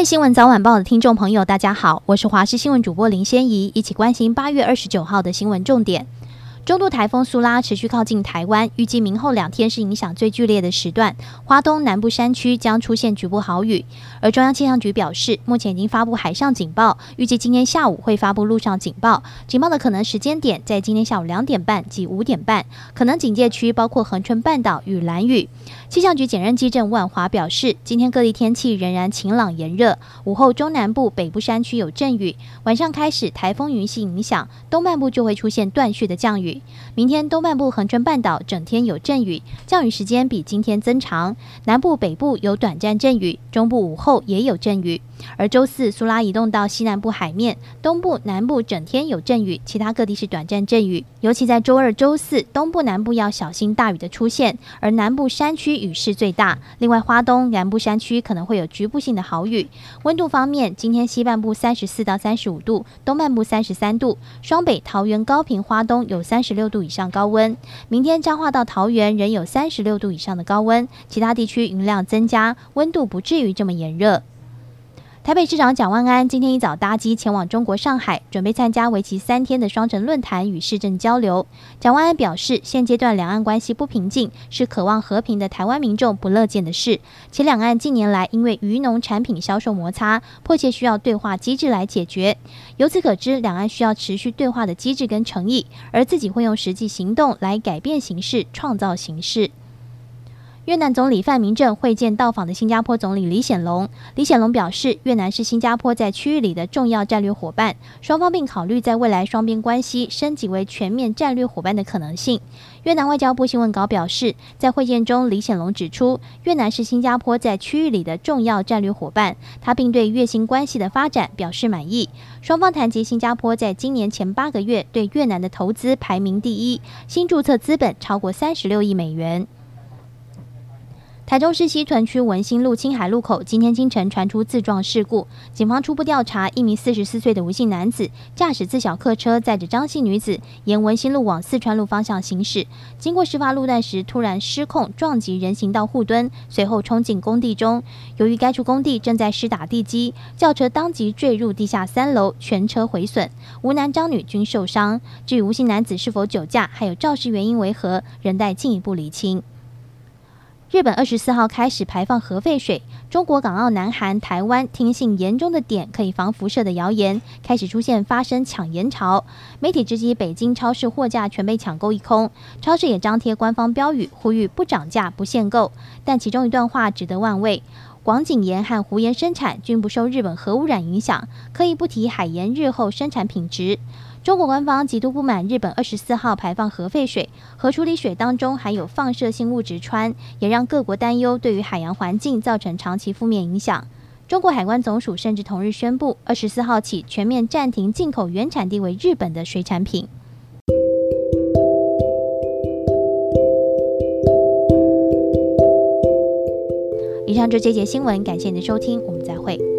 位新闻早晚报的听众朋友，大家好，我是华视新闻主播林仙怡，一起关心八月二十九号的新闻重点。中度台风苏拉持续靠近台湾，预计明后两天是影响最剧烈的时段。花东南部山区将出现局部豪雨，而中央气象局表示，目前已经发布海上警报，预计今天下午会发布陆上警报。警报的可能时间点在今天下午两点半及五点半，可能警戒区包括恒春半岛与兰屿。气象局检验机郑万华表示，今天各地天气仍然晴朗炎热，午后中南部、北部山区有阵雨，晚上开始台风云系影响，东半部就会出现断续的降雨。明天东半部恒春半岛整天有阵雨，降雨时间比今天增长，南部北部有短暂阵雨，中部午后也有阵雨。而周四苏拉移动到西南部海面，东部南部整天有阵雨，其他各地是短暂阵雨。尤其在周二、周四，东部南部要小心大雨的出现，而南部山区雨势最大。另外，花东南部山区可能会有局部性的豪雨。温度方面，今天西半部三十四到三十五度，东半部三十三度，双北、桃园、高屏、花东有三三十六度以上高温。明天彰化到桃园仍有三十六度以上的高温，其他地区云量增加，温度不至于这么炎热。台北市长蒋万安今天一早搭机前往中国上海，准备参加为期三天的双城论坛与市政交流。蒋万安表示，现阶段两岸关系不平静是渴望和平的台湾民众不乐见的事，且两岸近年来因为渔农产品销售摩擦，迫切需要对话机制来解决。由此可知，两岸需要持续对话的机制跟诚意，而自己会用实际行动来改变形势，创造形势。越南总理范明政会见到访的新加坡总理李显龙。李显龙表示，越南是新加坡在区域里的重要战略伙伴，双方并考虑在未来双边关系升级为全面战略伙伴的可能性。越南外交部新闻稿表示，在会见中，李显龙指出，越南是新加坡在区域里的重要战略伙伴，他并对越新关系的发展表示满意。双方谈及新加坡在今年前八个月对越南的投资排名第一，新注册资本超过三十六亿美元。台中市西屯区文心路青海路口，今天清晨传出自撞事故，警方初步调查，一名四十四岁的吴姓男子驾驶自小客车载着张姓女子沿文心路往四川路方向行驶，经过事发路段时突然失控撞击人行道护墩，随后冲进工地中。由于该处工地正在施打地基，轿车当即坠入地下三楼，全车毁损，吴男张女均受伤。至于吴姓男子是否酒驾，还有肇事原因为何，仍待进一步厘清。日本二十四号开始排放核废水，中国、港澳、南韩、台湾听信盐中的碘可以防辐射的谣言，开始出现发生抢盐潮。媒体直击北京超市货架全被抢购一空，超市也张贴官方标语，呼吁不涨价、不限购。但其中一段话值得玩味：广井盐和湖盐生产均不受日本核污染影响，可以不提海盐日后生产品质。中国官方极度不满日本二十四号排放核废水，核处理水当中含有放射性物质氚，也让各国担忧对于海洋环境造成长期负面影响。中国海关总署甚至同日宣布，二十四号起全面暂停进口原产地为日本的水产品。以上就这节新闻，感谢您的收听，我们再会。